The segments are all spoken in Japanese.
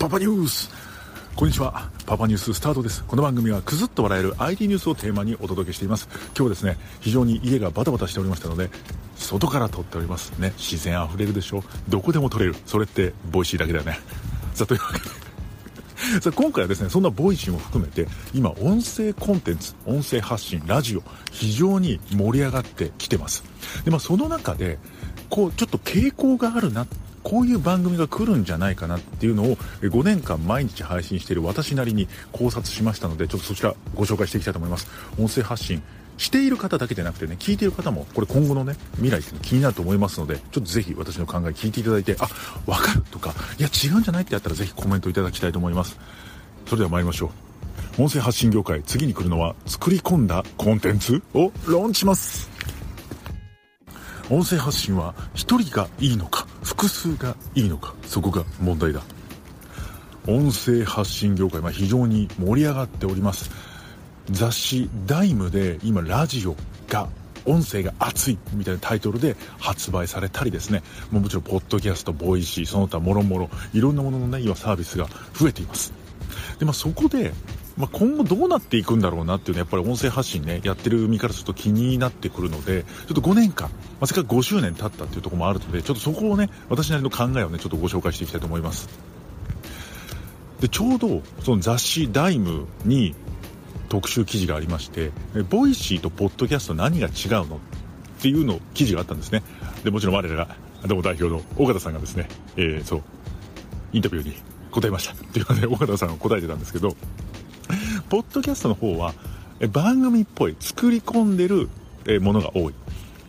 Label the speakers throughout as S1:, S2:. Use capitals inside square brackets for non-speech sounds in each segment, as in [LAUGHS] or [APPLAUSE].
S1: パパニュース。こんにちは。パパニューススタートです。この番組はくずっと笑える IT ニュースをテーマにお届けしています。今日はですね非常に家がバタバタしておりましたので外から撮っております。ね自然あふれるでしょどこでも撮れる。それってボイシーだけだよね。さあというわけで。さあ今回はですねそんなボイシーも含めて今音声コンテンツ音声発信ラジオ非常に盛り上がってきてます。でまあその中でこうちょっと傾向があるなこういう番組が来るんじゃないかなっていうのを5年間毎日配信している私なりに考察しましたのでちょっとそちらご紹介していきたいと思います。音声発信している方だけでなくてね聞いている方もこれ今後のね未来って気になると思いますのでちょっとぜひ私の考え聞いていただいてあ分かるとかいや違うんじゃないってやったらぜひコメントいただきたいと思います。それでは参りましょう。音声発信業界次に来るのは作り込んだコンテンツをローンチします。音声発信は1人がいいのか複数がいいのかそこが問題だ。音声発信業界は非常に盛り上がっております。雑誌「ダイムで今ラジオが音声が熱いみたいなタイトルで発売されたりですね。もうもちろんポッドキャストボイシーその他もろもろいろんなもののね今サービスが増えています。でまあそこでまあ、今後どうなっていくんだろうなっていうのはやっぱり音声発信ねやってる身からすると気になってくるのでちょっと5年間、まあ、せっかく5周年経ったっていうところもあるのでちょっとそこをね私なりの考えをねちょっとご紹介していきたいと思います。でちょうどその雑誌「ダイムに特集記事がありましてボイシーとポッドキャスト何が違うのっていうの記事があったんですね。でもちろん我らがどうも代表の尾形さんがですね、えー、そうインタビューに答えましたっていうので尾形さんが答えてたんですけどポッドキャストの方は番組っぽい作り込んでるものが多い。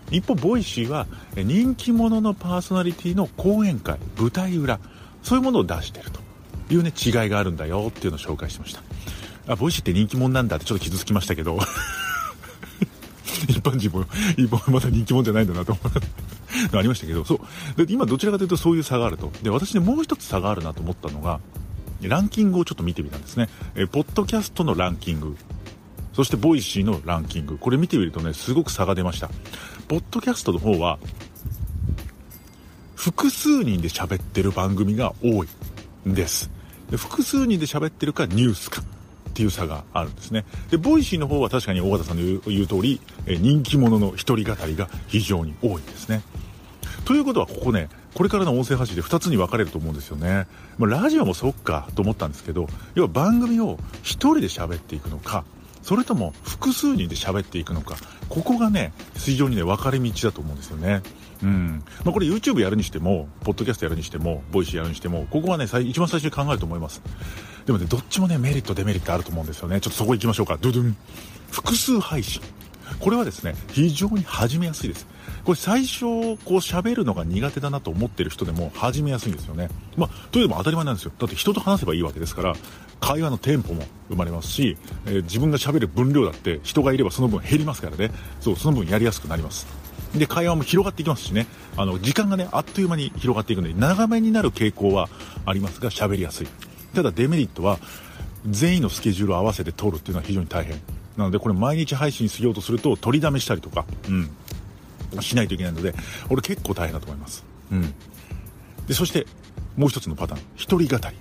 S1: 一方ボイシーは人気者のパーソナリティの講演会舞台裏そういうものを出してると。いうね違いがあるんだよっていうのを紹介しました。あボイシーって人気者なんだってちょっと傷つきましたけど。[LAUGHS] 一般人も一般まだ人気者じゃないんだなと思う。ありましたけどそう。で今どちらかというとそういう差があると。で私ねもう一つ差があるなと思ったのがランキングをちょっと見てみたんですね。えポッドキャストのランキング、そしてボイシーのランキング、これ見てみるとね、すごく差が出ました。ポッドキャストの方は、複数人で喋ってる番組が多いんです。で複数人で喋ってるかニュースかっていう差があるんですね。で、ボイシーの方は確かに大和さんの言う通り、え人気者の一人語りが非常に多いんですね。ということはここね、これからの音声発信で2つに分かれると思うんですよね。まあ、ラジオもそっかと思ったんですけど、要は番組を1人で喋っていくのか、それとも複数人で喋っていくのか、ここがね、非常にね、分かれ道だと思うんですよね。うん。まあ、これ YouTube やるにしても、ポッドキャストやるにしても、ボイシーやるにしても、ここはね、一番最初に考えると思います。でもね、どっちもね、メリット、デメリットあると思うんですよね。ちょっとそこ行きましょうか。ドゥドゥン。複数配信。これはですね、非常に始めやすいです。これ最初、こう喋るのが苦手だなと思ってる人でも始めやすいんですよね。まあ、というのも当たり前なんですよ。だって人と話せばいいわけですから、会話のテンポも生まれますし、えー、自分が喋る分量だって人がいればその分減りますからね。そう、その分やりやすくなります。で、会話も広がっていきますしね。あの、時間がね、あっという間に広がっていくので、長めになる傾向はありますが、喋りやすい。ただデメリットは、全員のスケジュールを合わせて取るっていうのは非常に大変。なのでこれ毎日配信しようとすると取りだめしたりとか、うん、しないといけないので、俺結構大変だと思います。うん。で、そして、もう一つのパターン、一人語り。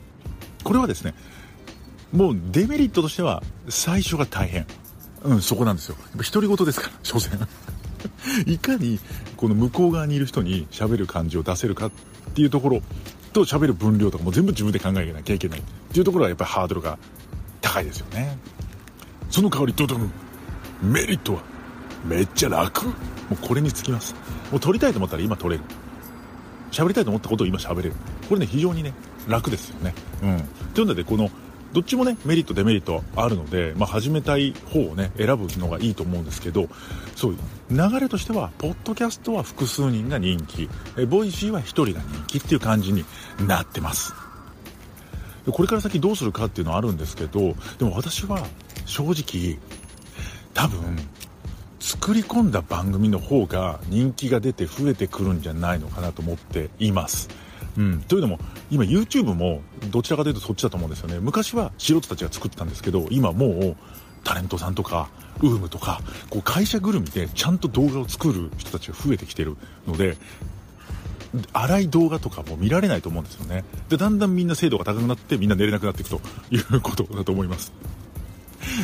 S1: これはですね、もうデメリットとしては、最初が大変。うん、そこなんですよ。やっぱ独り言ですから、所詮。[LAUGHS] いかに、この向こう側にいる人に喋る感じを出せるかっていうところと喋る分量とかも全部自分で考えなきゃいけないっていうところはやっぱりハードルが高いですよね。その代わりドドンメリットはめっちゃ楽。もうこれにつきます。もう撮りたいと思ったら今撮れる。喋りたいと思ったことを今喋れる。これね非常にね楽ですよね。うん。というのでこのどっちもねメリットデメリットあるので、まあ、始めたい方をね選ぶのがいいと思うんですけどそう流れとしてはポッドキャストは複数人が人気。えボイシーは1人が人気っていう感じになってます。これから先どうするかっていうのはあるんですけどでも私は正直多分作り込んだ番組の方が人気が出て増えてくるんじゃないのかなと思っています。うん、というのも今 YouTube もどちらかというとそっちだと思うんですよね。昔は素人たちが作ってたんですけど今もうタレントさんとかウームとかこう会社ぐるみでちゃんと動画を作る人たちが増えてきてるので荒い動画とかも見られないと思うんですよね。でだんだんみんな精度が高くなってみんな見れなくなっていくということだと思います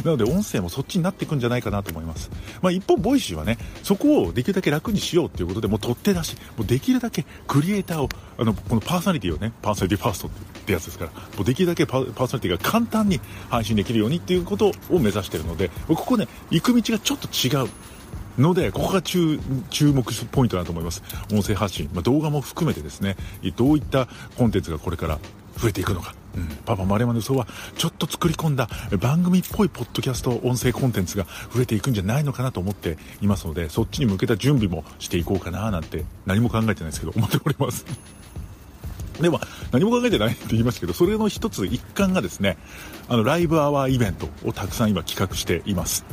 S1: なので音声もそっちになっていくんじゃないかなと思います。まあ一方、ボイシーはね、そこをできるだけ楽にしようということで、もう取って出し、もうできるだけクリエイターを、あの、このパーソナリティをね、パーソナリティファーストってやつですから、もうできるだけパーソナリティが簡単に配信できるようにっていうことを目指してるので、ここね、行く道がちょっと違う。ので、ここが注目ポイントだと思います。音声発信、まあ、動画も含めてですね、どういったコンテンツがこれから増えていくのか。うん、パパ丸山の予想は、ちょっと作り込んだ番組っぽいポッドキャスト音声コンテンツが増えていくんじゃないのかなと思っていますので、そっちに向けた準備もしていこうかななんて、何も考えてないですけど、思っております。[LAUGHS] でも、何も考えてないって言いましたけど、それの一つ一環がですね、あの、ライブアワーイベントをたくさん今企画しています。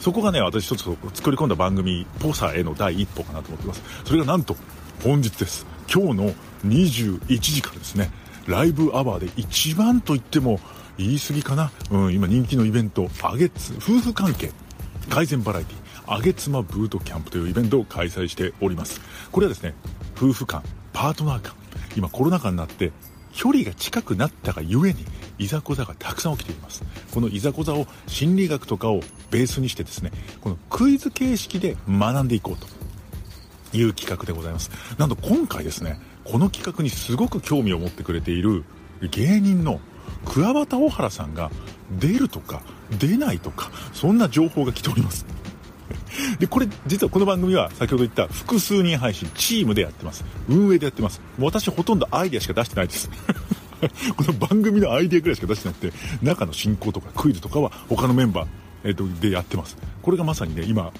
S1: そこがね、私一つ作り込んだ番組、ポサへの第一歩かなと思ってます。それがなんと、本日です。今日の21時からですね、ライブアワーで一番と言っても言い過ぎかな。うん、今人気のイベント、あげつ、夫婦関係、改善バラエティ、あげ妻ブートキャンプというイベントを開催しております。これはですね、夫婦間、パートナー間、今コロナ禍になって距離が近くなったがゆえにいざこざがたくさん起きています。このいざこざを心理学とかをベースにしてですねこのクイズ形式で学んでいこうという企画でございます。なんと今回ですねこの企画にすごく興味を持ってくれている芸人の桑畑小原さんが出るとか出ないとかそんな情報が来ておりますで、これ、実はこの番組は先ほど言った複数人配信、チームでやってます。運営でやってます。私ほとんどアイデアしか出してないです。[LAUGHS] この番組のアイデアぐらいしか出してなくて、中の進行とかクイズとかは他のメンバー、えっ、ー、と、でやってます。これがまさにね、今、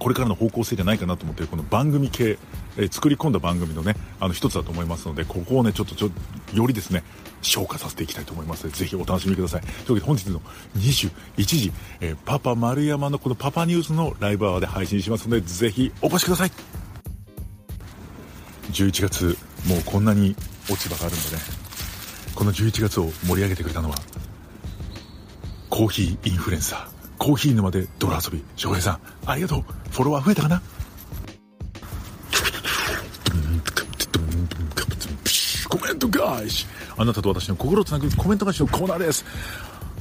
S1: これからの方向性じゃないかなと思ってるこの番組系、えー、作り込んだ番組のねあの一つだと思いますのでここをねちょっとちょよりですね消化させていきたいと思います。のでぜひお楽しみください。というわけで本日の21時、えー、パパ丸山のこのパパニュースのライブアワーで配信しますのでぜひお越しください。11月もうこんなに落ち葉があるんだね。この11月を盛り上げてくれたのはコーヒーインフルエンサー。コーヒー沼で泥遊び翔平さんありがとうフォロワー増えたかな？コメント返しあなたと私の心をつなぐコメント返しのコーナーです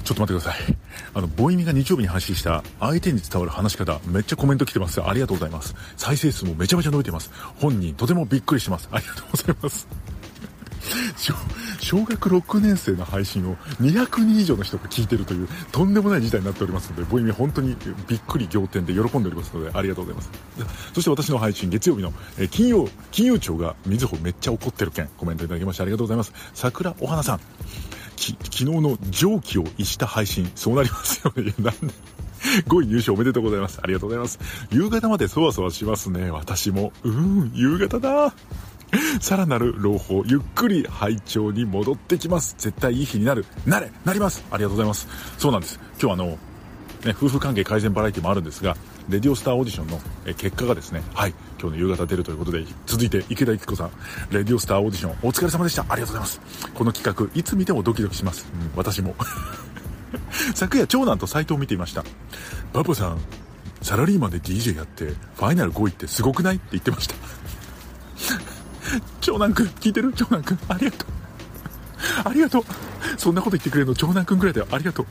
S1: ちょっと待ってください。あの、ボイミが日曜日に発信した相手に伝わる話し方、めっちゃコメント来てます。ありがとうございます。再生数もめちゃめちゃ伸びてます。本人とてもびっくりしてます。ありがとうございます。小学6年生の配信を200人以上の人が聞いてるというとんでもない事態になっておりますので、ボイミ本当にびっくり仰天で喜んでおりますので、ありがとうございます。そして私の配信、月曜日の、え金曜、金曜庁がみずほめっちゃ怒ってる件、コメントいただきましてありがとうございます。桜お花さん、昨日の蒸気を逸した配信、そうなりますよね。なんで5位入賞おめでとうございます。ありがとうございます。夕方までそわそわしますね。私も。うーん、夕方だ。さらなる朗報、ゆっくり拝聴に戻ってきます。絶対いい日になる。なれなりますありがとうございます。そうなんです。今日あの、ね、夫婦関係改善バラエティもあるんですが、レディオスターオーディションの結果がですね、はい、今日の夕方出るということで、続いて池田由紀子さん、レディオスターオーディションお疲れ様でした。ありがとうございます。この企画、いつ見てもドキドキします。うん、私も。[LAUGHS] 昨夜、長男とサイトを見ていました。パパさん、サラリーマンで DJ やって、ファイナル5位ってすごくない？って言ってました。長男くん、聞いてる？長男くん、ありがとう。ありがとう。そんなこと言ってくれるの長男くんぐらいだよ。ありがとう。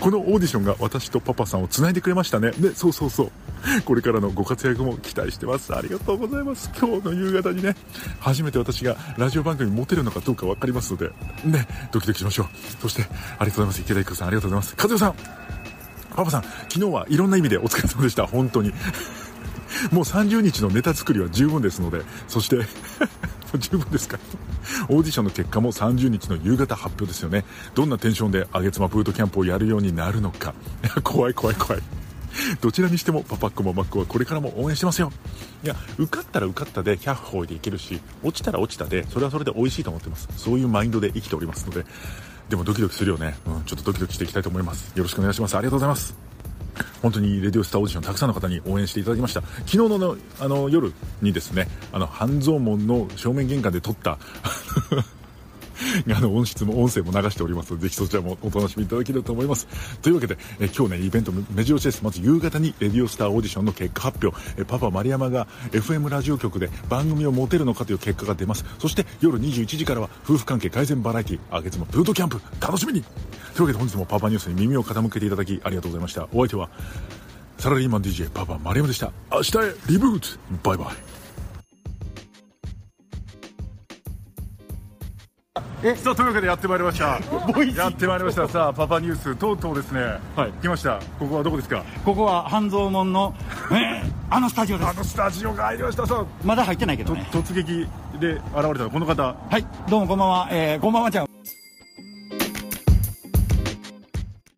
S1: このオーディションが私とパパさんを繋いでくれましたね。で、そうそうそう。これからのご活躍も期待してます。ありがとうございます。今日の夕方にね、初めて私がラジオ番組持てるのかどうか分かりますので、ね、ドキドキしましょう。そして、ありがとうございます。池田育さん、ありがとうございます。和代さん、パパさん、昨日はいろんな意味でお疲れ様でした。本当に。もう30日のネタ作りは十分ですので、そして [LAUGHS] 十分ですかオーディションの結果も30日の夕方発表ですよね。どんなテンションであげつまブートキャンプをやるようになるのか。[LAUGHS] 怖い怖い怖い。どちらにしてもパパックもマックはこれからも応援してますよ。いや、受かったら受かったで100歩でいけるし、落ちたら落ちたで、それはそれで美味しいと思ってます。そういうマインドで生きておりますので、でもドキドキするよね。うん、ちょっとドキドキしていきたいと思います。よろしくお願いします。ありがとうございます。本当にレディオスターオーディションたくさんの方に応援していただきました。昨日のあの夜にですねあの半蔵門の正面玄関で撮った [LAUGHS] あの音質も音声も流しておりますのでぜひそちらもお楽しみいただければと思います。というわけでえ今日ねイベント目白押しです。まず夕方にレディオスターオーディションの結果発表。えパパ丸山が FM ラジオ局で番組を持てるのかという結果が出ます。そして夜21時からは夫婦関係改善バラエティあげつもブートキャンプ楽しみにというわけで本日もパパニュースに耳を傾けていただきありがとうございました。お相手はサラリーマン DJ パパ丸山でした。明日へリブートバイバイ。
S2: え？
S1: さあというわけでやってまいりました。やってまいりました。さあパパニュース。とうとうですね。
S2: はい。
S1: 来ました。ここはどこですか？
S2: ここは半蔵門の、[LAUGHS] えーあのスタジオです。
S1: あのスタジオが入りました。さ
S2: まだ入ってないけどね。
S1: 突撃で現れたこの方。
S2: はい。どうもこんばんは、えー、こんばんはちゃん